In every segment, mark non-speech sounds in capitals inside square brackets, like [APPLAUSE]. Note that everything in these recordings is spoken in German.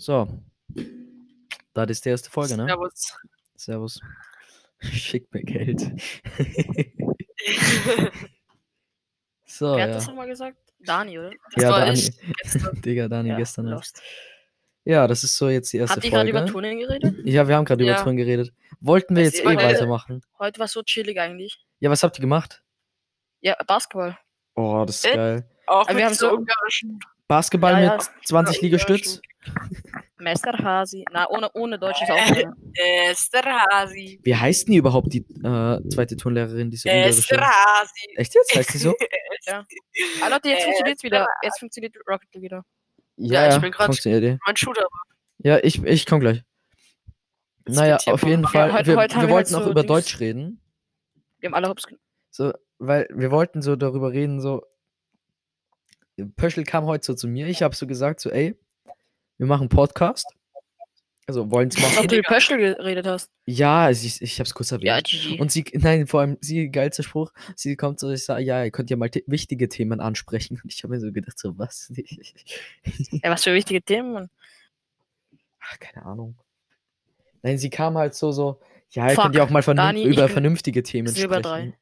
So. Das ist die erste Folge, ne? Servus. Servus. Schick mir Geld. [LAUGHS] so, Wer hat ja. das nochmal gesagt? Dani, oder? Das Ja, war Dani. ich gestern. [LAUGHS] Digga, Dani Ja, gestern. Ja. ja, das ist so jetzt die erste Habt ihr gerade Folge. über Turnen geredet? Ja, wir haben gerade über Ja. Turnen geredet. Wollten wir Das jetzt eh immer- weitermachen. Heute war so chillig eigentlich. Ja, was habt ihr gemacht? Ja, Basketball. Oh, das ist Äh? geil. Auch Aber mit wir haben so ungarischen. Basketball Ja, ja. mit 20 Ja, Liegestütz. Meister Hasi. Na, ohne, ohne deutsches Aufnahme. Esterhazy. Wie heißt denn die überhaupt, die äh, zweite Turnlehrerin, diese? Esterhazy. Echt jetzt? Heißt die so? [LAUGHS] Ah, Leute, jetzt Äh, funktioniert wieder. Jetzt funktioniert Rocket wieder. Ja, ich bin funktioniert die. Mein Shooter. Ja, ich, ich komm gleich. Das Naja, auf jeden Fall. Ja, heute- wir heute wir wir wollten halt auch so über Dings- Deutsch reden. Wir haben alle Hops. So, weil wir wollten so darüber reden, so. Pöschel kam heute so zu mir. Ich habe so gesagt, so, ey, wir machen Podcast. Also wollen es Ob machen. du mit Pöschel geredet hast. Ja, ich, ich habe es kurz erwähnt. Ja, GG. Und sie, nein, vor allem, sie, geilster Spruch, sie kommt so, ich sage, ja, ihr könnt ja mal wichtige Themen ansprechen. Und ich habe mir so gedacht, so, was? Ja, was für wichtige Themen. Ach, keine Ahnung. Nein, sie kam halt so, so, ja, ihr Fuck, könnt ja auch mal vernünf Dani, ich über bin vernünftige Themen Silber sprechen.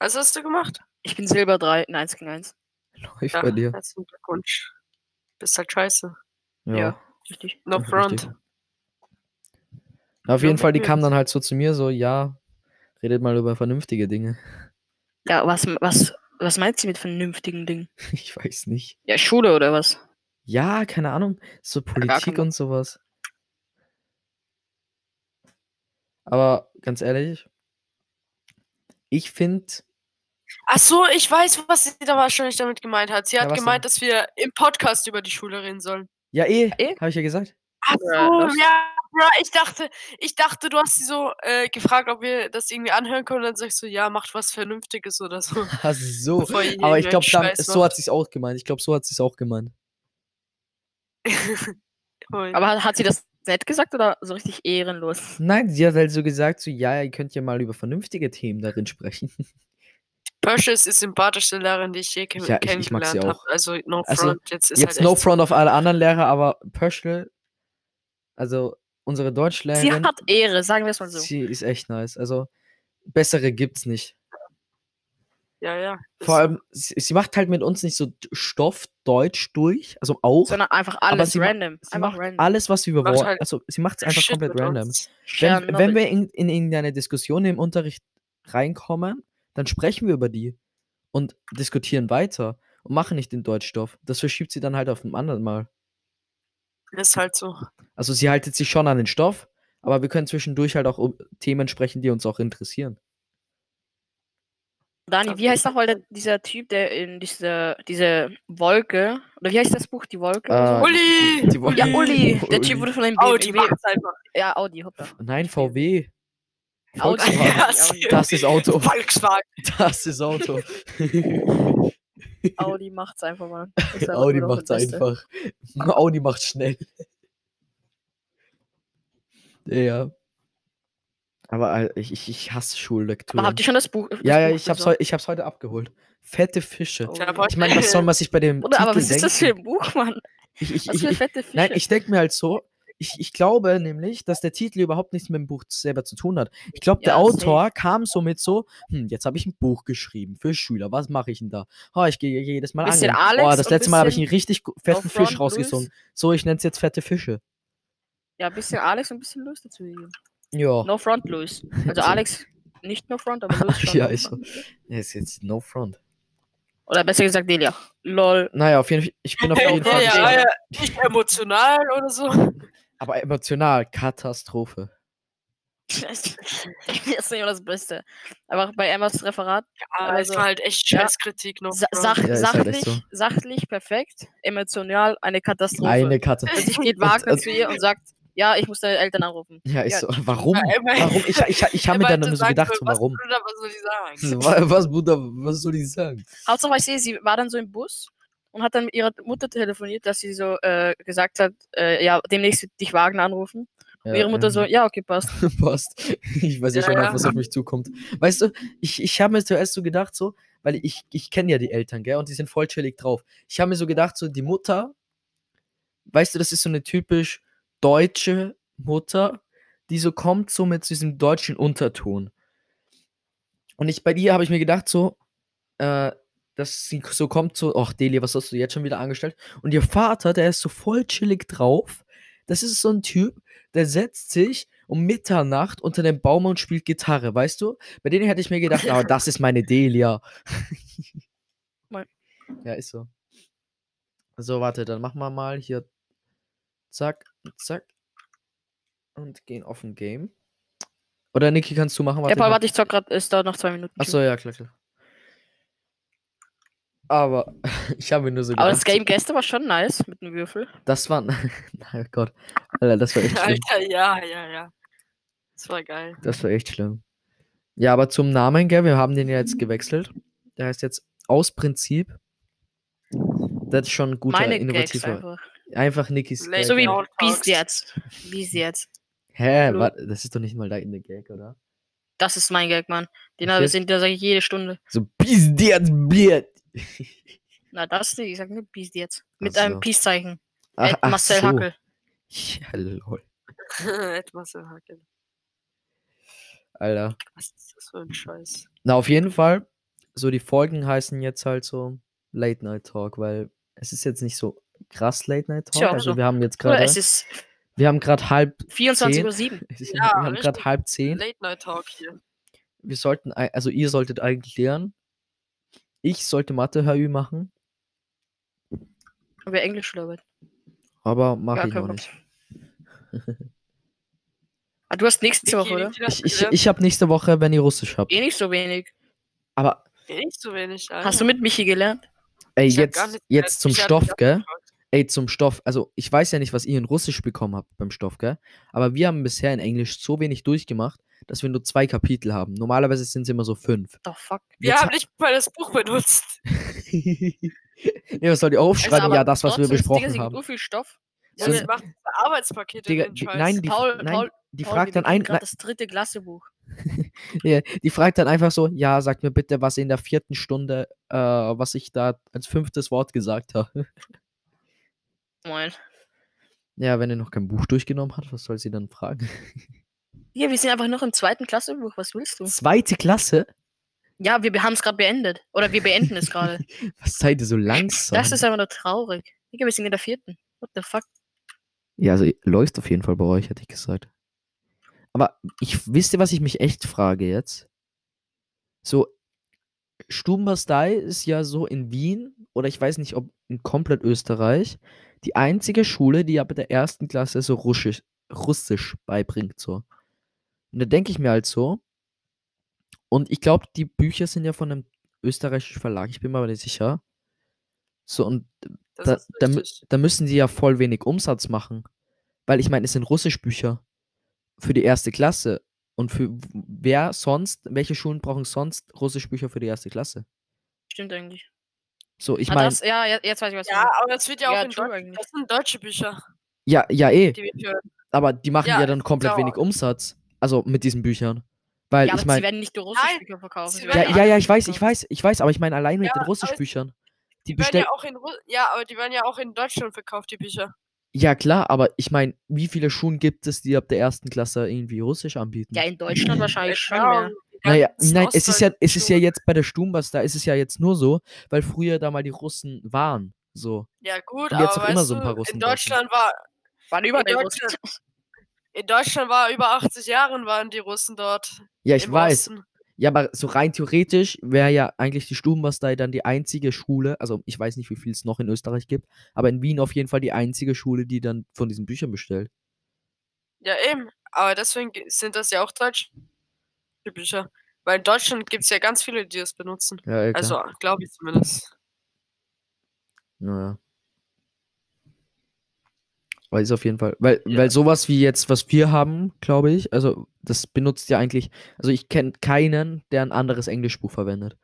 Was hast du gemacht? Ich bin Silber 3 in 1 gegen 1. Läuft bei dir. Herzlichen Glückwunsch. Bist halt scheiße. Ja. Richtig. No Richtig. front. Na, Auf Ja, jeden Fall, die kam dann halt so zu mir, so, ja, redet mal über vernünftige Dinge. Ja, was, was, was meint sie mit vernünftigen Dingen? [LAUGHS] Ich weiß nicht. Ja, Schule oder was? Ja, keine Ahnung, so Politik und sowas. Aber ganz ehrlich, ich finde, Ach so, ich weiß, was sie da wahrscheinlich damit gemeint hat. Sie Ja, hat was gemeint, dass wir im Podcast über die Schule reden sollen. Ja eh, Eh? habe ich ja gesagt. Ach so, ja, bro, ich dachte, ich dachte, du hast sie so äh, gefragt, ob wir das irgendwie anhören können. Und dann sagst du, ja, macht was Vernünftiges oder so. [LAUGHS] Ach so. Aber ich glaube, so hat sie es auch gemeint. Ich glaube, so hat sie es auch gemeint. [LAUGHS] Aber hat- hat sie das nett gesagt oder so richtig ehrenlos? Nein, sie hat halt so gesagt, so, ja, ihr könnt ja mal über vernünftige Themen darin sprechen. [LAUGHS] Pöschel ist die sympathischste Lehrerin, die ich je kenn Ja, ich- ich mag sie kennengelernt habe. auch. Also, no Also, front. Jetzt ist Jetzt halt no echt front auf alle anderen Lehrer, aber Pöschel, also unsere Sie Deutschlehrerin, hat Ehre, sagen wir es mal so. sie ist echt nice. Also bessere gibt's nicht. Ja, ja. Vor allem, sie, sie macht halt mit uns nicht so Stoff Deutsch durch, also auch. Sondern einfach alles sie ma- random. Sie Einfach macht random. alles, was wir Macht wollen. halt Also sie macht es einfach Shit komplett random. Wenn, wenn wir knowledge. in, in irgendeine Diskussion im Unterricht reinkommen, dann sprechen wir über die und diskutieren weiter und machen nicht den Deutschstoff. Das verschiebt sie dann halt auf ein anderen Mal. Ist halt so. Also sie haltet sich schon an den Stoff, aber wir können zwischendurch halt auch um Themen sprechen, die uns auch interessieren. Dani, wie heißt nochmal dieser Typ, der in diese, diese Wolke, oder wie heißt das Buch, die Wolke? Äh? Uli! Die Wo- ja, Uli, [LAUGHS] der. Typ wurde von einem Audi BMW. einfach. Ja, Audi, hoppla. Nein, VW. Audi. Volkswagen. Das ist Auto. Volkswagen. Das ist Auto. Audi macht's einfach mal. [LAUGHS] Audi macht's einfach. Audi macht schnell. [LAUGHS] Ja. Aber Al- ich, ich, ich hasse Schullektüre. Aber habt ihr schon das Buch? Das ja, ja, Buch ich hab's, heu ich hab's heute abgeholt. Fette Fische. Oh, Ich meine, was soll man sich bei dem Bruder, aber was ist das für denken? ein Buch, Mann? Ich, ich, Was für ich, fette Fische? nein, ich denke mir halt so, ich, ich glaube nämlich, dass der Titel überhaupt nichts mit dem Buch selber zu tun hat. Ich glaube, der Ja, Autor kam somit so, hm, jetzt habe ich ein Buch geschrieben für Schüler, was mache ich denn da? Oh, ich gehe jedes Mal Bisschen angeln. Alex Oh, das letzte Mal habe ich bisschen einen richtig fetten Fisch. Luis. So, ich nenne es jetzt fette Fische. Ja, ein bisschen Alex und ein bisschen Luis dazu gegeben. Ja. No Front Luis. [LAUGHS] Also So. Alex nicht No Front, aber schon. Ja, no ist front. Ja, ist jetzt no front. Oder besser gesagt Delia. Lol. Naja, auf jeden Fall, ich bin auf Ja, jeden Fall. ja, ja, nicht emotional oder so. [LAUGHS] Aber emotional, Katastrophe. das [LAUGHS] ist nicht immer das Beste. Einfach bei Emmas Referat. Aber Also, es war halt echt ja. Scheißkritik noch. Sa sach Ja, halt sachlich, so. sachlich perfekt, emotional eine Katastrophe. Eine Karte. Und sich geht Wagner zu ihr und sagt, ja, ich muss deine Eltern anrufen. Ja, ist Ja, so. Warum? Ja, Warum? Ich, ich, ich habe mir dann immer so gedacht, so, was, warum? Bruder, was soll ich sagen? [LAUGHS] Wa- Was, Bruder, was soll ich sagen? Hauptsache, ich sehe, sie war dann so im Bus und hat dann mit ihrer Mutter telefoniert, dass sie so äh, gesagt hat, äh, ja, demnächst wird dich Wagner anrufen. Und ihre Mutter so, ja, okay, passt. [LAUGHS] passt. Ich weiß ja, Ja, schon, ja. was auf mich zukommt. Weißt du, ich, ich habe mir zuerst so gedacht, so, weil ich, ich kenne ja die Eltern, gell, und die sind voll chillig drauf. Ich habe mir so gedacht, so, die Mutter weißt du, das ist so eine typisch deutsche Mutter, die so kommt, so mit diesem deutschen Unterton. Und ich bei dir habe ich mir gedacht, so, äh, dass sie so kommt, so, ach Delia, was hast du jetzt schon wieder angestellt? Und ihr Vater, der ist so voll chillig drauf. Das ist so ein Typ, der setzt sich um Mitternacht unter dem Baum und spielt Gitarre, weißt du? Bei denen hätte ich mir gedacht, oh, [LAUGHS] das ist meine Delia. Ja, ist so. So, warte, dann machen wir mal hier. Zack, zack. Und gehen auf ein Game. Oder Niki, kannst du machen? Ja, ich Paul, warte, ich zock grad, es dauert noch zwei Minuten. Achso, ja, klar, klar. Aber [LAUGHS] ich habe mir nur so Aber das gedacht, Game gestern war schon nice mit dem Würfel. das war. oh [LAUGHS] Gott. Alter, das war echt [LAUGHS] schlimm. Alter, ja, ja, ja. Das war geil. Das war echt schlimm. Ja, aber zum Namen, gell, wir haben den ja jetzt gewechselt. Der heißt jetzt aus Prinzip. Das ist schon ein guter, Meine Gags innovativer. einfach. Einfach Nikis Gag. So wie bis jetzt. Bis jetzt. Hä, Hallo. wa- das ist doch nicht mal deine Gag, oder? Das ist mein Gag, Mann. Den habe ich sind, der sage ich jede Stunde. So, bis jetzt, Bier. Na, das nicht, ich sag nur bis jetzt. Mit so. einem Peace-Zeichen. Ach, Ed Marcel so. Hackel. Ja, lol. [LAUGHS] Etwas im Hacken. Alter. Was ist das für ein Scheiß? Na, auf jeden Fall. So, die Folgen heißen jetzt halt so Late Night Talk, weil es ist jetzt nicht so krass Late Night Talk. Tja, also so. wir haben jetzt Oder gerade, es ist wir haben gerade halb, 24.07 Zehn. Uhr. sieben. [LAUGHS] wir Ja, haben gerade halb zehn. Late Night Talk hier. Wir sollten, also ihr solltet eigentlich lernen. Ich sollte Mathe HÜ machen, Aber Englisch labert. aber mache Ja, ich noch Bock. nicht. Ah, du hast nächste Woche, oder? Ich, ich, ich habe nächste Woche, wenn ihr Russisch habt. Eh nicht so wenig. Aber Eh Nicht so wenig. Alter. Hast du mit Michi gelernt? ey, Ich jetzt, jetzt zum Stoff, gell? Ey, zum Stoff. Also, ich weiß ja nicht, was ihr in Russisch bekommen habt beim Stoff, gell? Aber wir haben bisher in Englisch so wenig durchgemacht, dass wir nur zwei Kapitel haben. Normalerweise sind es immer so fünf. Oh, fuck. Wir Jetzt haben nicht mal das Buch benutzt. [LAUGHS] nee, was soll die aufschreiben? Also, aber ja, das, was wir besprochen ist, haben. So viel Stoff. Ja, So- wir machen Arbeitspakete Digga, die, nein, die, Paul, nein, Paul, die Paul, fragt wir dann ein, das dritte Klassebuch. [LAUGHS] Ja, die fragt dann einfach so, ja, sag mir bitte, was in der vierten Stunde, äh, was ich da als fünftes Wort gesagt habe. Moin. Ja, wenn ihr noch kein Buch durchgenommen hat, was soll sie dann fragen? [LAUGHS] Ja, wir sind einfach noch im zweiten Klassebuch. Was willst du? Zweite Klasse? Ja, wir haben es gerade beendet. Oder wir beenden es gerade. [LAUGHS] Was seid ihr so langsam? Das ist aber nur traurig. Digga, wir sind in der vierten. What the fuck? ja, also läuft auf jeden Fall bei euch, hätte ich gesagt. Aber ich wisst ihr, was ich mich echt frage jetzt? So, Stubenbastei ist ja so in Wien oder ich weiß nicht, ob in komplett Österreich die einzige Schule, die ab der ersten Klasse so Russisch, Russisch beibringt. So. Und da denke ich mir halt so. Und ich glaube, die Bücher sind ja von einem österreichischen Verlag, ich bin mir aber nicht sicher. So, und da, da, da müssen die ja voll wenig Umsatz machen. Weil ich meine, es sind Russischbücher für die erste Klasse. Und für wer sonst, welche Schulen brauchen sonst Russischbücher für die erste Klasse? Stimmt eigentlich. So, ich Ah, meine, ja, jetzt weiß ich, was Ja, aber das wird ja auch Ja, in true Deutsch. eigentlich. Das sind deutsche Bücher, ja, ja, eh. die. Aber die machen ja, Ja, dann komplett genau. wenig Umsatz. Also mit diesen Büchern. Weil Ja, aber ich sie meine, werden nicht nur Russischbücher verkaufen. sie sie ja, werden ja, ja, ich weiß, ich weiß, ich weiß, aber ich meine allein mit Ja, den Russischbüchern. Die Die werden bestellen. ja auch in Ru ja, aber die werden ja auch in Deutschland verkauft, die Bücher. Ja, klar, aber ich meine, wie viele Schulen gibt es, die ab der ersten Klasse irgendwie Russisch anbieten? Ja, in Deutschland wahrscheinlich schon mehr. die Naja, nein, es ist ja, es ist ja jetzt bei der Stumbas, da ist es ja jetzt nur so, weil früher da mal die Russen waren. So. Ja, gut, Und jetzt aber auch immer so ein paar Russen in. Deutschland war Waren überall Russen. In Deutschland war über 80 Jahren waren die Russen dort. Ja, ich weiß. Osten. Ja, aber so rein theoretisch wäre ja eigentlich die Stubenbastei dann die einzige Schule, also ich weiß nicht, wie viel es noch in Österreich gibt, aber in Wien auf jeden Fall die einzige Schule, die dann von diesen Büchern bestellt. Ja, eben. Aber deswegen ge- sind das ja auch deutsche Bücher. Weil in Deutschland gibt es ja ganz viele, die das benutzen. Ja, klar. Also, glaube ich zumindest. Naja. Aber ist auf jeden Fall, weil, Ja. weil sowas wie jetzt, was wir haben, glaube ich, also das benutzt ja eigentlich, also ich kenne keinen, der ein anderes Englischbuch verwendet.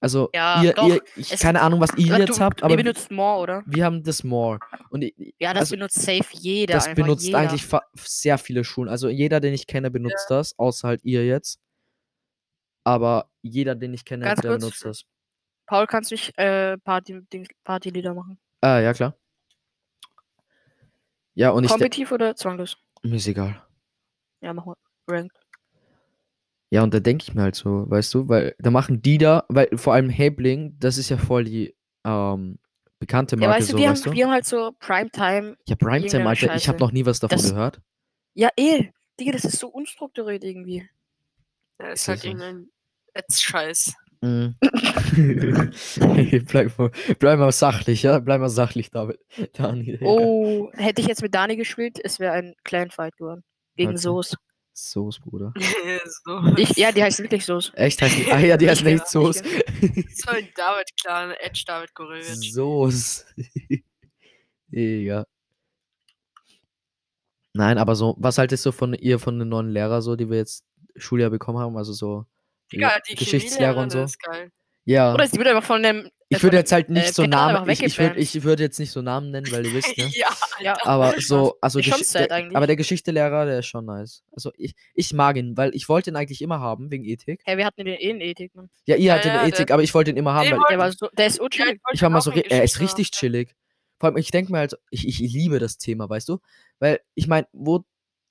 Also Ja, ihr, ihr ich Es- keine Ahnung, was ihr Ja, jetzt du, habt, aber ihr wir, benutzt More, oder? wir haben das More. Und Ja, das also, benutzt safe jeder. das benutzt jeder. eigentlich sehr viele Schulen. Also jeder, den ich kenne, benutzt das, außer halt ihr jetzt. Aber jeder, den ich kenne, Ganz der kurz. benutzt das. Paul, kannst du mich äh, Party, Partylieder machen? Ah, ja, klar. Ja, und ich. Kompetitiv oder zwanglos? Mir ist egal. Ja, machen wir. Ranked. Ja, und da denke ich mir halt so, weißt du, weil da machen die da, weil vor allem Häbling, das ist ja voll die ähm, bekannte Ja, Marke, weißt du, so, wir, weißt haben, du? wir haben halt so Primetime. Ja, Primetime, Alter, ich habe Scheiße. noch nie was davon Das- gehört. Ja, eh. Digga, das ist so unstrukturiert irgendwie. Ja, ist Ist halt irgendein Ätz-Scheiß. Mhm. [LAUGHS] Bleib, mal, bleib mal sachlich, ja? Bleib mal sachlich, David. [LAUGHS] Daniel. Digga. Oh, hätte ich jetzt mit Dani gespielt, es wäre ein Clan-Fight geworden. Gegen Okay. Soos. Soße, Bruder. [LAUGHS] so. Ich, ja, die heißt wirklich Soos. Echt heißt die? Ah ja, die heißt Ich nicht kenn- Soße. so ein David-Clan, Edge David Gorillach. Soße. Digga. Nein, aber so, was haltest du von ihr, von den neuen Lehrer, so, die wir jetzt Schuljahr bekommen haben? Also so Digga, die Geschichtslehrer und so. ist geil. Ja. Oder sie wird einfach von dem. Ich äh, würde jetzt halt nicht äh, so Namen, ich, ich würde ich würd jetzt nicht so Namen nennen, weil ihr [LAUGHS] wisst, ne? ja, Ja, Aber [LAUGHS] so, also Gesch- der, aber der Geschichtelehrer, der ist schon nice. Also ich, ich mag ihn, weil ich wollte ihn eigentlich immer haben, wegen Ethik. Hey, wir hatten den eh in Ethik, Mann. Ja, ihr Ja, hattet ja, eine der- Ethik, aber ich wollte ihn immer haben, weil Der, war so, der ist urchillig. ich war mal so, er ist richtig chillig. Vor allem, ich denke mir halt, ich, ich liebe das Thema, weißt du? Weil, ich meine, wo,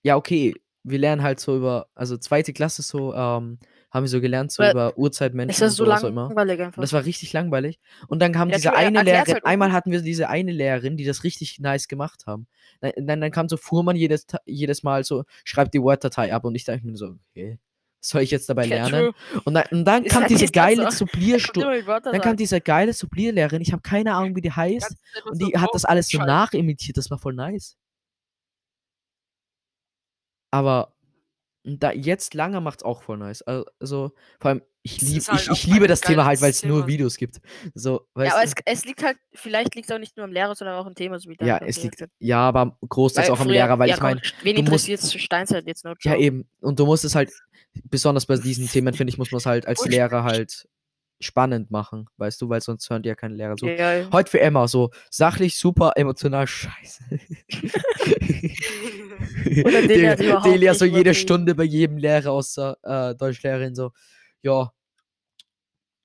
ja, okay, wir lernen halt so über, also zweite Klasse so, ähm, haben wir so gelernt, so Aber über Urzeitmenschen und so sowas auch immer. langweilig Und einfach. das war richtig langweilig. Und dann kam Ja, diese eine Lehrerin, halt einmal hatten wir diese eine Lehrerin, die das richtig nice gemacht haben. Dann, dann, dann kam so Fuhrmann jedes, jedes Mal so, schreibt die Word-Datei ab und ich dachte mir so, okay, was soll ich jetzt dabei lernen? Und dann, und dann kam halt- diese [LAUGHS] geile so? Supplierstunde. Dann kam diese geile Supplierlehrerin, ich habe keine Ahnung, wie die heißt. Einfach Und so die hat das alles so nachimitiert, das war voll nice. Aber da, jetzt lange macht's auch voll nice. Also, vor allem, ich, Es lieb, halt ich, ich liebe das Thema halt, weil es nur. Videos gibt. So, Ja, aber es, es liegt halt, vielleicht liegt es auch nicht nur am Lehrer, sondern auch am Thema, so wie Ja, Dani es liegt, hat. ja, aber großteils auch am Lehrer, weil ja, ich meine, Wen interessiert Steinzeit jetzt noch? ja eben, und du musst es halt, besonders bei [LAUGHS] diesen Themen, finde ich, muss man es halt als Lehrer halt spannend machen, weißt du, weil sonst hören die ja keine Lehrer zu. Ja, ja. Heute für Emma, so sachlich, super, emotional, scheiße. [LAUGHS] [LAUGHS] Oder Delia Delia nicht so jede. Stunde bei jedem Lehrer außer äh, Deutschlehrerin so, ja,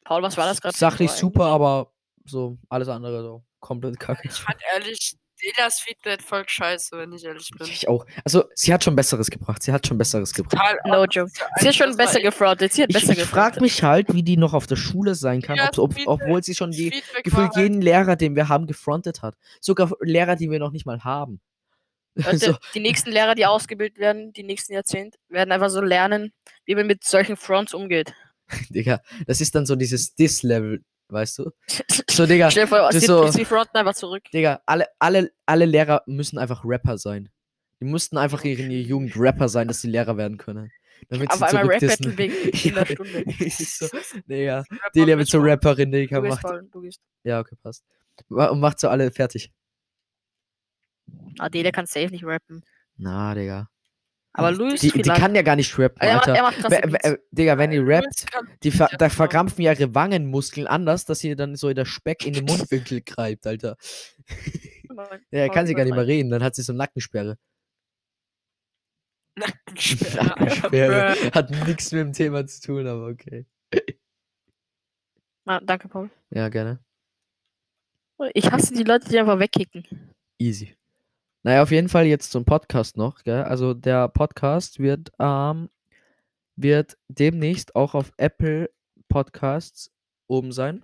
Paul, was war das gerade? sachlich super, aber so alles andere so komplett kacke. Ich fand ehrlich, Delias Feedback voll scheiße, wenn ich ehrlich bin. Ich auch. Also, sie hat schon Besseres gebracht. Sie hat schon Besseres gebracht. Total No joke. Sie hat schon besser gefrontet. Sie hat Ich, besser ich frage gefrontet. mich halt, wie die noch auf der Schule sein kann, ob, ob, obwohl sie schon die, Feedback gefühlt halt- jeden Lehrer, den wir haben, gefrontet hat. Sogar Lehrer, die wir noch nicht mal haben. [LAUGHS] Leute, so, Die nächsten Lehrer, die ausgebildet werden, die nächsten Jahrzehnte, werden einfach so lernen, wie man mit solchen Fronts umgeht. [LAUGHS] Digga, das ist dann so dieses Dis-Level, weißt du? [LAUGHS] So, Digga, Stell dir vor, das so- fronten einfach zurück. Digga, alle, alle, alle Lehrer müssen einfach Rapper sein. Die mussten einfach in ihrer Jugend Rapper sein, dass sie Lehrer werden können. Damit Auf sie einmal. Rap-Battle wegen [LAUGHS] Ja, einer Stunde. so, [LAUGHS] Digga, Delia wird so. Rapperin, Digga, Du macht. voll, du. Ja, okay, passt. Und macht so alle fertig. Ah, der kann safe nicht rappen. Na, Digga. Aber Luis Die, die kann ja gar nicht rappen, er, macht, Alter. er macht Beats. wer- Digga, wenn die rappt, die ver da verkrampfen ja ihre Wangenmuskeln anders, dass sie dann so in der Speck in den Mundwinkel [LAUGHS] greift, Alter. Ja, kann sie gar nicht mehr reden, dann hat sie so eine Nackensperre. Nackensperre. [LAUGHS] Nackensperre. [LAUGHS] Hat nichts mit dem Thema zu tun, aber okay. Ah, danke, Paul. Ja, gerne. Ich hasse die Leute, die einfach wegkicken. Easy. Naja, auf jeden Fall jetzt zum Podcast noch, gell? Also der Podcast wird, ähm, wird demnächst auch auf Apple Podcasts oben sein.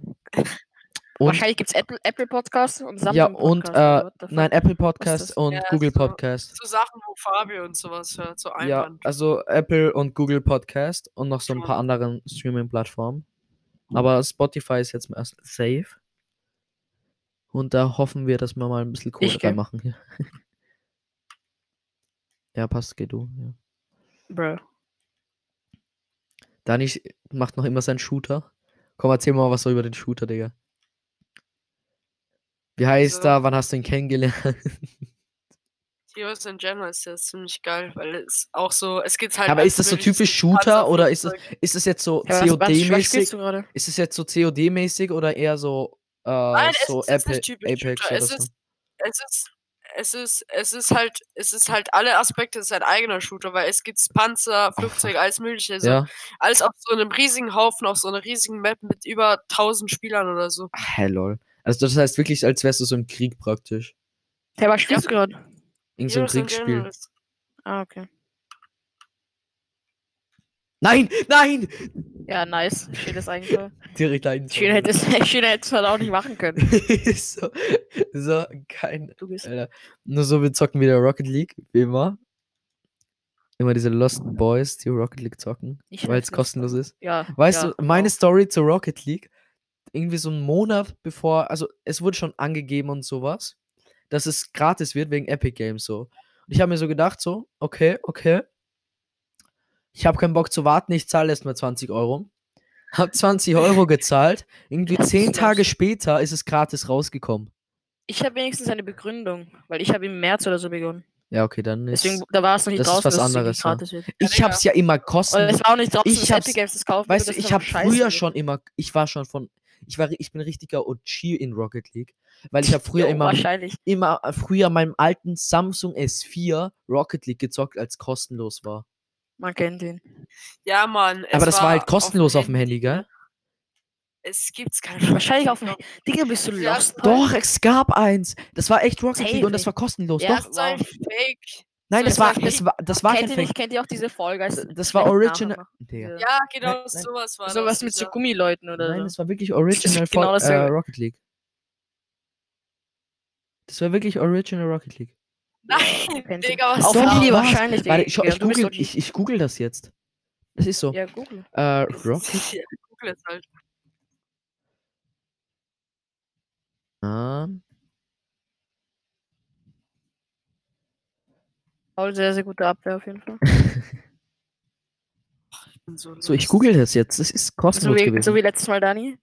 Und, Wahrscheinlich gibt es Apple, Apple Podcasts und Samsung ja, und, Podcasts. oder äh, nein, Apple? Podcasts und Ja, Google so- Podcast. So Sachen, wo Fabio und sowas hört, so Ja, Einwand. also Apple und Google Podcast und noch so ein paar Schon. anderen Streaming-Plattformen. Aber Spotify ist jetzt erst safe. Und da hoffen wir, dass wir mal ein bisschen Kohle reinmachen hier. [LAUGHS] ja, passt, geh du. Ja. Bro. Dani macht noch immer seinen Shooter. Komm, erzähl mal was so über den Shooter, Digga. Wie heißt Also- er? Wann hast du ihn kennengelernt? [LAUGHS] Heroes in General ist ja ziemlich geil, weil es auch so, es geht halt. Aber ist das so typisch Shooter oder ist es, ist es jetzt so Ja, COD-mäßig? spielst du gerade? Ist es jetzt so COD-mäßig oder eher so, äh, Nein, es so ist jetzt Ape nicht typisch Apex oder Es so? ist, es ist, es ist, es ist halt, es ist halt alle Aspekte, es ist ein eigener Shooter, weil es gibt Panzer, Flugzeuge, alles mögliche. Also Ja. alles auf so einem riesigen Haufen, auf so einer riesigen Map mit über 1000 Spielern oder so. Hey, lol. Also das heißt wirklich, als wärst du so im Krieg praktisch. Hey, was spielst du gerade? Irgend so ein Kriegsspiel. Ah, okay. Nein, nein! Ja, nice. Schönes Eigentor. Direkt ein. Schöner hätte es halt auch nicht machen können. [LAUGHS] so, so, kein. Du bist. Alter. Nur so, wir zocken wieder Rocket League, wie immer. Immer diese Lost Boys, die Rocket League zocken, weil es kostenlos ist. Ja. Weißt ja, du, meine genau. Story zu Rocket League, irgendwie so einen Monat bevor, also es wurde schon angegeben und sowas, dass es gratis wird wegen Epic Games so. Und ich habe mir so gedacht, so, okay, okay. Ich habe keinen Bock zu warten, ich zahle erstmal 20 Euro. Hab 20 Euro gezahlt. Irgendwie Das ist 10 Tage später ist es gratis rausgekommen. Ich habe wenigstens eine Begründung, weil ich habe im März oder so begonnen. Ja, okay, dann ist. Deswegen, da war es noch nicht das ist draußen, was anderes, ja. gratis wird. ich Digga. hab's ja immer Und es kostenlos. war auch nicht draußen, Ich hab's- Epic Games das kaufen Weißt du, ich habe früher wird. schon immer, ich war schon von, ich war, ich bin richtiger OG in Rocket League, weil ich habe früher Jo, immer, Wahrscheinlich. immer früher meinem alten Samsung S4 Rocket League gezockt, als kostenlos war. Man kennt ihn. Ja, Mann. Aber das war halt kostenlos auf dem Handy, gell? Es gibt's keine Wahrscheinlich auf dem Digga, bist du Ja, lost? Doch, es gab eins. Das war echt Rocket League und das war kostenlos. Ja, Doch. Das ein Fake. Nein, so das ist war, das das war, das war kein kennt ihr Fake. nicht, kennt ihr auch diese Folge? als Das war Original. Ja. Ja, genau, Nein, nein. sowas war Sowas das. mit so dieser- Gummileuten oder Nein, so. das war wirklich Original [LAUGHS] genau Fo- äh. Rocket League. Das war wirklich Original Rocket League. Nein. Digga, was Auf Handy wahrscheinlich, Warte, ich, ich, google, OG. ich, ich google das jetzt. Das ist so. Ja, Google. Äh, Rocket. [LAUGHS] Ja, Google es halt. Ah, Paul, sehr, sehr gute Abwehr auf jeden Fall. [LAUGHS] Ich so, so, ich google das jetzt. Das ist So kostenlos wie, gewesen. so wie letztes Mal, Dani.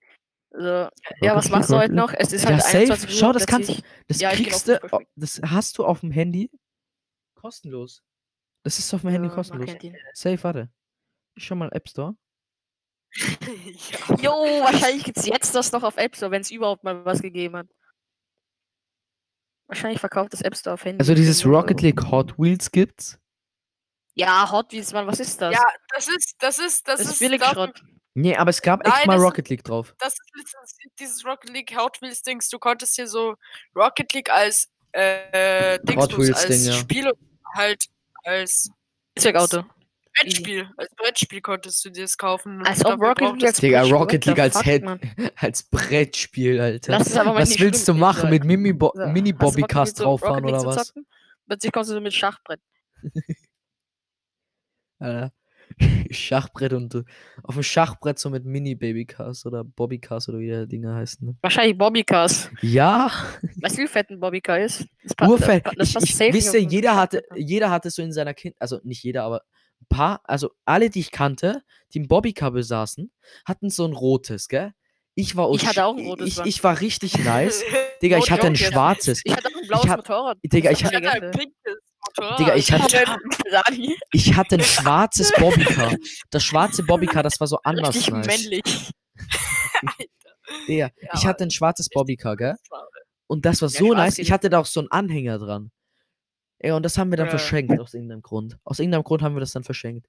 Also, ja, was machst du heute noch? Es ist Ja, halt safe. 21 Uhr. Schau, das kannst plötzlich- Das Ja, kriegst du, das hast du auf dem Handy kostenlos. Das ist auf dem Handy Ja, kostenlos. Safe, warte. Ich schau mal App Store. [LAUGHS] ja. Jo, wahrscheinlich gibt's jetzt das noch auf App Store, wenn es überhaupt mal was gegeben hat. Wahrscheinlich verkauft das App Store auf Handy. Also dieses 0 Rocket. League Hot Wheels gibt's. Ja, Hot Wheels, Mann, was ist das? ja, das ist, das ist, das, das ist ist billig dafür- Schrott. Nee, aber es gab echt Nein, mal das- Rocket League drauf. Das ist dieses Rocket League Hot Wheels Dings. Du konntest hier so Rocket League als äh, Dingsbus, Wheels als Ding, ja. Spiel halt als Zeugauto. Brettspiel, als Brettspiel konntest du dir das kaufen. Als ob Rocket League als Digga, Brettspiel, Rocket League als fuck, Head, als Brettspiel, Alter. Das ist aber mal Was willst du machen? Mit Mini Bo So, Mini mit so drauffahren oder was? Plötzlich kommst du so mit Schachbrett. [LAUGHS] Alter. [LAUGHS] Schachbrett und auf dem Schachbrett so mit Mini Babycars oder Bobbycars oder wie die Dinger heißen. Ne? Wahrscheinlich Bobbycars. Ja, Weißt du, wie fett ein Bobbycar ist? Das Urfett. das das Ich, ich wisse, jeder hatte, jeder hatte so in seiner Kind, also nicht jeder, aber ein paar, also alle, die ich kannte, die ein Bobbycar besaßen, hatten so ein rotes, gell? Ich war Ich hatte auch ein rotes, Ich, ich war richtig nice. [LAUGHS] Digga, ich hatte ein schwarzes. Ich hatte auch ein blaues hab- Motorrad. Digga, ich Ich hatte ein pinkes Motorrad. Digga, ich hatte, [LAUGHS] ich hatte ein schwarzes [LAUGHS] Bobbycar. Das schwarze Bobbycar, das war so anders Richtig nice. männlich. [LAUGHS] Digga, Ja, ich hatte ein schwarzes Bobbycar, gell? Und das war so nice. Ich hatte da auch so einen Anhänger dran. Ja, und das haben wir dann Ja. verschenkt aus irgendeinem Grund. Aus irgendeinem Grund haben wir das dann verschenkt.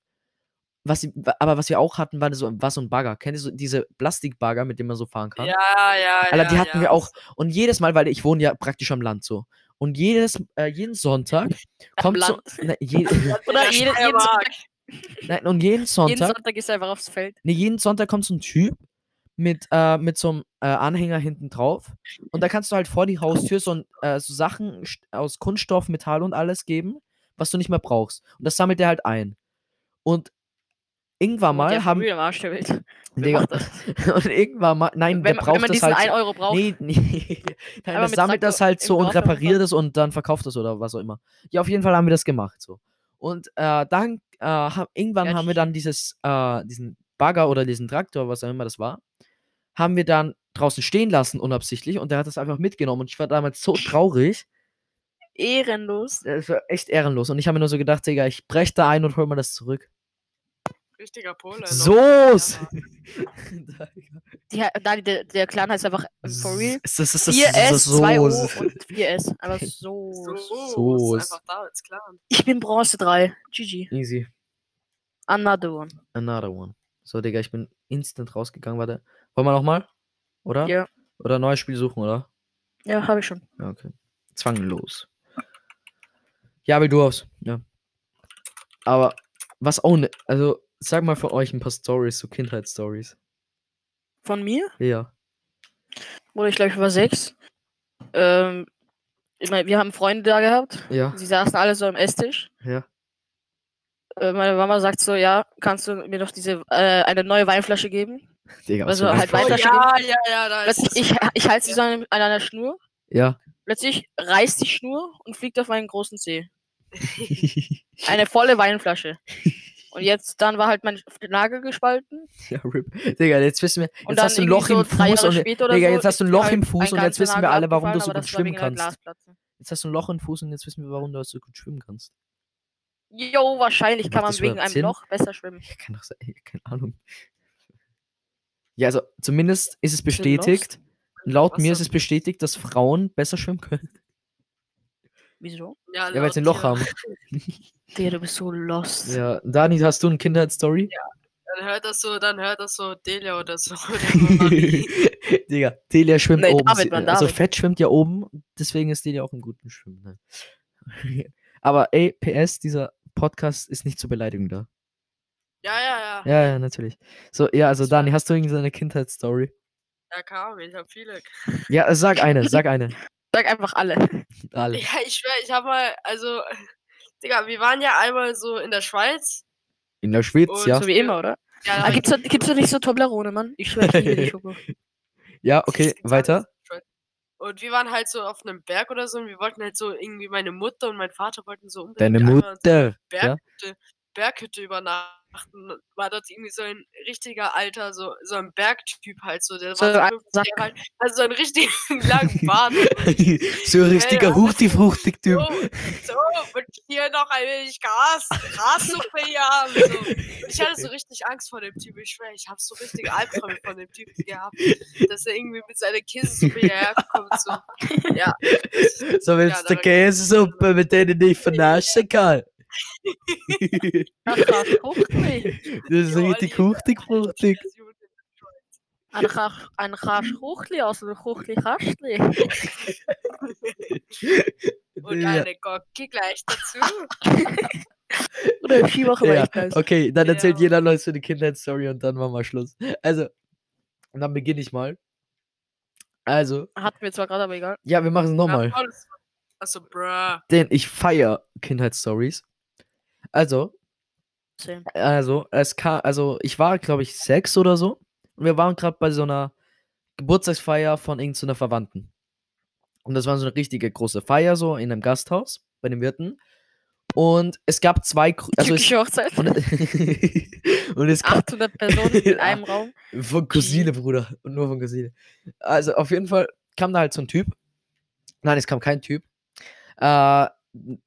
Was, aber was wir auch hatten, war so, war so ein Bagger. Kennt ihr so diese Plastikbagger, mit dem man so fahren kann? Ja, ja, Alter, ja. die hatten ja. wir auch. Und jedes Mal, weil ich wohne ja praktisch am Land so. Und jedes, äh, jeden Sonntag kommt so. Land. Ne, je, [LAUGHS] Oder jeden, Steiermark. Sonntag, nein, und jeden jeden Sonntag, Sonntag ist er einfach aufs Feld. ne, jeden Sonntag kommt so ein Typ mit, äh, mit so einem äh, Anhänger hinten drauf. Und da kannst du halt vor die Haustür so, ein, äh, so Sachen aus Kunststoff, Metall und alles geben, was du nicht mehr brauchst. Und das sammelt er halt ein. Und irgendwann mal haben. früh am Arsch der Welt. [LAUGHS] Digga, [LAUGHS] und irgendwann mal. Nein, Wenn, der man- braucht wenn man das diesen halt. 1 Euro braucht. Nee, [LAUGHS] nee. Nein, das sammelt das halt so im und repariert es und dann verkauft es oder was auch immer. Ja, auf jeden Fall haben wir das gemacht so. Und äh, dann äh, haben, irgendwann Ja, haben wir dann dieses, äh, diesen Bagger oder diesen Traktor, was auch immer das war, haben wir dann draußen stehen lassen, unabsichtlich, und der hat das einfach mitgenommen. Und ich war damals so traurig. Ehrenlos. Das war echt ehrenlos. Und ich habe mir nur so gedacht, Digga, ich brech da ein und hol mal das zurück. Richtiger Pole. Soos! Die, Dani, der, der Clan heißt einfach for real. Das ist, das ist, 4S, 2O Soos. und 4S. Aber [LAUGHS] so. So, So einfach da. Ich bin Bronze 3. GG. Easy. Another one. Another one. So, Digga, ich bin instant rausgegangen. Warte. Wollen wir nochmal? Oder? Ja. Oder neues Spiel suchen, oder? Ja, habe ich schon. Ja, okay. Zwanglos. Ja, will du aus. Ja. Aber was auch ne, also sag mal von euch ein paar Stories, so Kindheitsstories. Von mir? Ja. Oder ich glaube, ich war sechs. Ähm, ich mein, wir haben Freunde da gehabt. Ja. Sie saßen alle so am Esstisch. Ja. Äh, meine Mama sagt so, ja, kannst du mir noch diese äh, eine neue Weinflasche geben? Digga, Also was für halt eine- Oh, Weinflasche ja, ja, ja, da ist Plötzlich, ich, ich halte sie so an, an einer Schnur. Ja. Plötzlich reißt die Schnur und fliegt auf meinen großen Zeh. [LAUGHS] Eine volle Weinflasche. Und jetzt, dann war halt mein Nagel gespalten. [LAUGHS] ja, RIP. Digga, jetzt wissen wir, jetzt hast du ein Loch so im Fuß und Digga, so jetzt hast du ein Loch halt im Fuß und jetzt wissen wir alle, warum du so gut schwimmen kannst. Jetzt hast du ein Loch im Fuß und jetzt wissen wir, warum du so gut schwimmen kannst. Jo, wahrscheinlich kann man wegen einem Sinn? Loch besser schwimmen. Ja, kann doch sein, keine Ahnung. Ja, also zumindest ist es bestätigt, laut mir ist es bestätigt, dass Frauen besser schwimmen können. Wieso? Ja, Ja, weil sie ein Loch haben. [LAUGHS] Digga, du bist so lost. Ja, Dani, hast du eine Kindheitsstory? Dann hört das so, dann hört das so Delia oder so. [LAUGHS] Digga, Delia schwimmt Nee, oben. David, Mann, also David. Fett schwimmt ja oben, deswegen ist Delia auch im guten Schwimmen. Ne? [LAUGHS] Aber ey, PS, dieser Podcast ist nicht zur Beleidigung da. ja, ja, ja. Ja, ja, natürlich. So, ja, also Dani, hast du irgendeine Kindheitsstory? Ja, kam, ich habe viele. Ja, sag eine, sag eine. Sag einfach alle. Alle. Ja, ich schwör, ich habe mal, also, [LAUGHS] Digga, wir waren ja einmal so in der Schweiz. In der Schweiz, Und ja. So wie immer, oder? Ja, Ah, gibt's, da, gibt's da nicht so Toblerone, Mann? Ich schwör, ich liebe die [LAUGHS] Schoko. Ja, okay, weiter. Und wir waren halt so auf einem Berg oder so und wir wollten halt so irgendwie meine Mutter und mein Vater wollten so unbedingt Deine in so Mutter. Ja? Berghütte, Berghütte übernachten. War dort irgendwie so ein richtiger alter, so, so ein Bergtyp halt so. Der So war so ein 50 Sack. Jahre alt. Also so einen richtig langen Bart. so ein richtiger ja. Hurti-Fruchtig-Typ. So, so, und hier noch ein wenig Gas, Grassuppe hier haben. So. Ich hatte so richtig Angst vor dem Typ. Ich schwör, ich habe so richtige Albträume von dem Typen gehabt, dass er irgendwie mit seiner Käsesuppe hierher kommt. So. Ja, So willst Ja, du Käsesuppe, mit denen ich vernaschen kann. [LAUGHS] [LAUGHS] Das ist richtig Ein Kasch Fruchtli, also ein Fruchtli Kastli. [LAUGHS] Und eine Gocki gleich dazu. Oder ein Skiwoche war Ja, okay, dann erzählt Ja. jeder noch so eine Kindheitsstory und dann machen wir Schluss. Also, und dann beginne ich mal. Also, Hatten wir zwar gerade, aber egal. ja, wir machen es nochmal. Achso, bruh. Denn ich feiere Kindheitsstories. Also, Same. also, es kam, also ich war, glaube ich, sechs oder so. Und wir waren gerade bei so einer Geburtstagsfeier von irgendeiner Verwandten. Und das war so eine richtige große Feier, so in einem Gasthaus bei den Wirten. Und es gab zwei, Gru- also es, Hochzeit. und, [LAUGHS] und es gab 800 Personen in [LAUGHS] einem Raum. von Cousine, Bruder. Und nur von Cousine. Also auf jeden Fall kam da halt so ein Typ. Nein, es kam kein Typ. Äh, äh,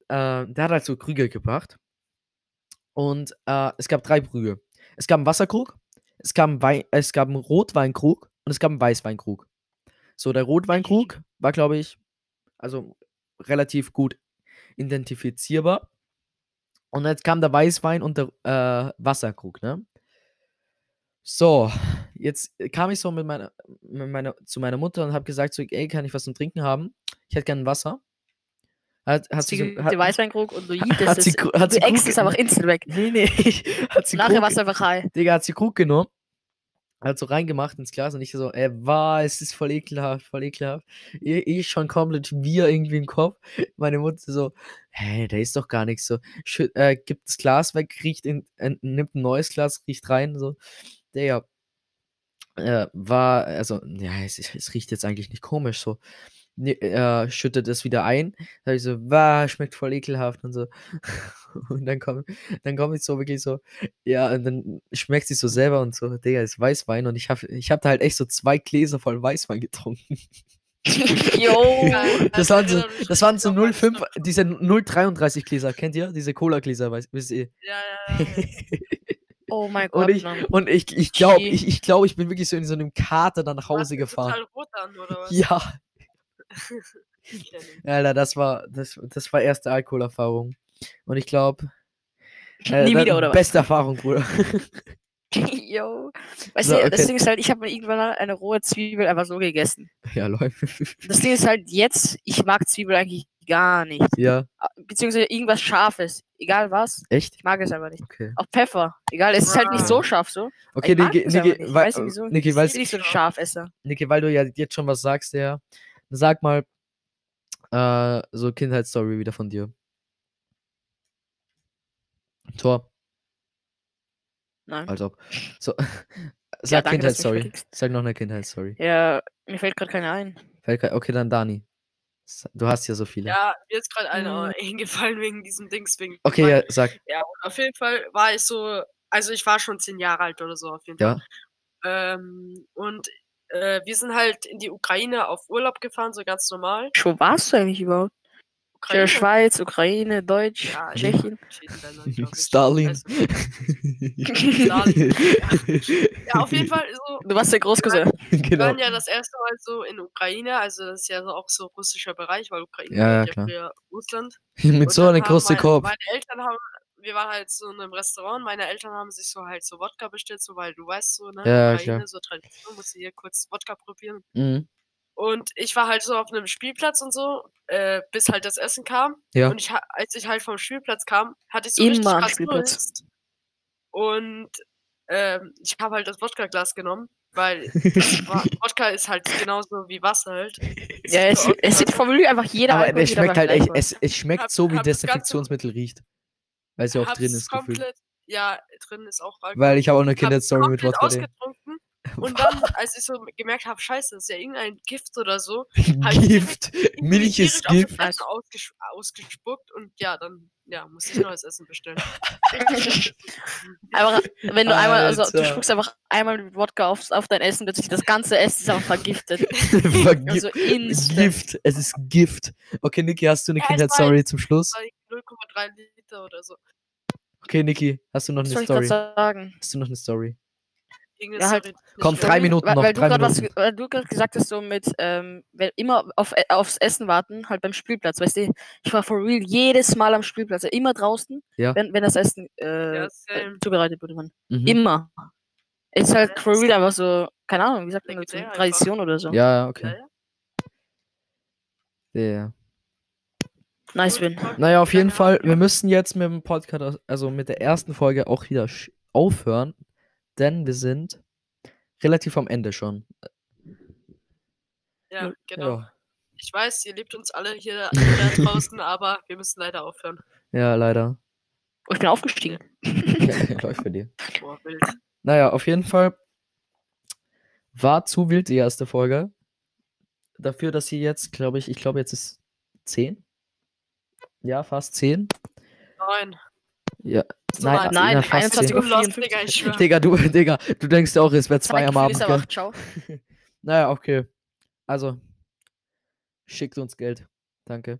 der hat halt so Krüge gebracht. Und äh, es gab drei Krüge. Es gab einen Wasserkrug, es gab einen, es gab einen Rotweinkrug und es gab einen Weißweinkrug. So, der Rotweinkrug war, glaube ich, also relativ gut identifizierbar. Und jetzt kam der Weißwein und der äh, Wasserkrug, ne? So, jetzt kam ich so mit meiner, mit meiner, zu meiner Mutter und habe gesagt, so, ey, kann ich was zum Trinken haben? Ich hätte gerne Wasser. Hat, hat sie, Sie, hat, der Weißweinkrug und du hat jiedest sie es. Kru- hat sie eckst es einfach instant weg. Nee, nee, [LAUGHS] hat sie Nachher warst du einfach high. Digga, hat sie Krug genommen, hat so reingemacht ins Glas und ich so, ey, war, es ist voll ekelhaft, voll ekelhaft. Ich, ich schon komplett wir irgendwie im Kopf. Meine Mutter so, hey, da ist doch gar nichts so. Schütt, äh, gibt das Glas weg, riecht in, äh, nimmt ein neues Glas, riecht rein, so. Der äh, war, also, ja, es, es riecht jetzt eigentlich nicht komisch, so. Äh, schüttet es wieder ein. Da hab ich so, wow, schmeckt voll ekelhaft und so. [LAUGHS] Und dann komme dann komm ich so wirklich so, ja, und dann schmeckt sie so selber und so, Digga, ist Weißwein. Und ich habe ich hab da halt echt so zwei Gläser voll Weißwein getrunken. [LAUGHS] Jo. [LAUGHS] Das waren so, das waren so 05, diese 033 Gläser, kennt ihr? Diese Cola-Gläser, wisst ihr? Ja, ja, ja. Oh mein Und Gott, ich, Mann. und ich, ich glaube, ich, ich, glaub, ich bin wirklich so in so einem Kater dann nach Hause Warst du gefahren. Total rot an, oder was? Ja, Ich. [LAUGHS] Alter, das war, das, das war erste Alkoholerfahrung. Und ich glaube, Nie wieder, oder was? Beste Erfahrung, Bruder. [LAUGHS] yo. Weißt So, du, okay. das Ding ist halt, ich habe mir irgendwann eine rohe Zwiebel einfach so gegessen. Ja, läuft. Das Ding ist halt jetzt, ich mag Zwiebel eigentlich gar nicht. ja, Beziehungsweise irgendwas Scharfes. Egal was. echt? Ich mag es einfach nicht. Okay. Auch Pfeffer. Egal, es ist halt nicht so scharf so. Okay, Niki, nicht. weil, Weißt du wieso? Niki, ich weil's- bin nicht so ein Scharfesser. Niki, weil du ja jetzt schon was sagst, ja. Sag mal, äh, so Kindheitsstory wieder von dir. Tor, Nein. als ob. So, [LAUGHS] Ja, sag danke, mich Kindheitsstory. Sag noch eine Kindheitsstory. Ja, mir fällt gerade keine ein. Fällt Okay, dann Dani. Du hast ja so viele. Ja, mir ist gerade einer Mhm. [LAUGHS] eingefallen wegen diesem Dings. Wegen Okay, ja, sag. ja, auf jeden Fall war ich so, also ich war schon zehn Jahre alt oder so auf jeden Ja. Fall. Ähm, und äh, wir sind halt in die Ukraine auf Urlaub gefahren, so ganz normal. Wo warst du eigentlich überhaupt? Ja, Schweiz, Ukraine, Deutsch, Ja, Tschechien. [LAUGHS] Stalin. Also, Stalin. ja, auf jeden Fall so. [LAUGHS] Du warst der Großcousin. Wir genau. waren ja das erste Mal so in Ukraine, also das ist ja so auch so russischer Bereich, weil Ukraine Ja, ja, klar. früher Russland. [LAUGHS] Mit Und so einem großen Kopf. Meine Eltern haben, wir waren halt so in einem Restaurant, meine Eltern haben sich so halt so Wodka bestellt, so weil du weißt so, ne? Ja, Ukraine, klar. so Tradition, musst du hier kurz Wodka probieren. Mhm. Und ich war halt so auf einem Spielplatz und so, äh, bis halt das Essen kam. Ja. Und ich, als ich halt vom Spielplatz kam, hatte ich so Immer richtig krass Spielplatz. Durst. Und ähm, ich habe halt das Wodka-Glas genommen, weil [LAUGHS] Wodka ist halt genauso wie Wasser halt. Ja, es, [LAUGHS] es sieht vom Lü einfach jeder Aber es schmeckt halt echt, es, es schmeckt Hab- so, wie Desinfektionsmittel riecht. Weil es ja auch drin ist, gefühlt. komplett, Ja, drin ist auch Alkohol. Weil ich habe auch eine Kindheitsstory mit Wodka. Ausgetrunken. [LAUGHS] Und dann, als ich so gemerkt habe, scheiße, das ist ja irgendein Gift oder so, [LAUGHS] Gift. Milch ist Gift. ausges ausgespuckt und ja, dann ja, musste ich neues Essen bestellen. Aber wenn du einmal, also du spuckst einfach einmal mit Wodka auf, auf dein Essen, plötzlich das ganze Essen ist einfach vergiftet. [LAUGHS] Vergi- Also. Gift. Es ist Gift. Okay, Niki, hast du eine Ja, Kindheitsstory zum Schluss? Das war 0,3 Liter oder so. Okay, Niki, hast du noch Was eine soll ich gerade Story? sagen? Hast du noch eine Story? Irgendeine Ja, halt- Story, Komm, drei Minuten weil, noch, Weil du drei gerade was, Minuten. weil du gerade gesagt hast, so mit ähm, wenn immer auf, äh, aufs Essen warten, halt beim Spielplatz, weißt du, ich war for real jedes Mal am Spielplatz, immer draußen, Ja. wenn, wenn das Essen äh, Ja, äh, zubereitet wurde. Man. Mhm. Immer. Ist halt for real einfach so, keine Ahnung, wie sagt man dazu, Legendär einfach. Tradition oder so. Ja, okay. ja. Ja. Nice win. Naja, auf jeden Fall, wir müssen jetzt mit dem Podcast, also mit der ersten Folge auch wieder aufhören, denn wir sind relativ am Ende schon. Ja, genau. Ja, Ich weiß, ihr liebt uns alle hier [LAUGHS] draußen, aber wir müssen leider aufhören. ja leider. Oh, ich bin aufgestiegen. Ja, [LAUGHS] läuft für dir. Boah, wild. Naja, auf jeden Fall war zu wild die erste Folge. Dafür, dass sie jetzt, glaube ich, ich glaube, jetzt ist 10. Ja, fast 10. Nein. Ja, So nein. Nein, ja, fast 21 10. Uhr. Du lost, Digga, ich schwör. Digga, du, [LAUGHS] Digga, du denkst auch, es wäre zwei Mein am Gefühl Abend. einfach, ciao. [LAUGHS] Naja, okay. Also, schickt uns Geld. Danke.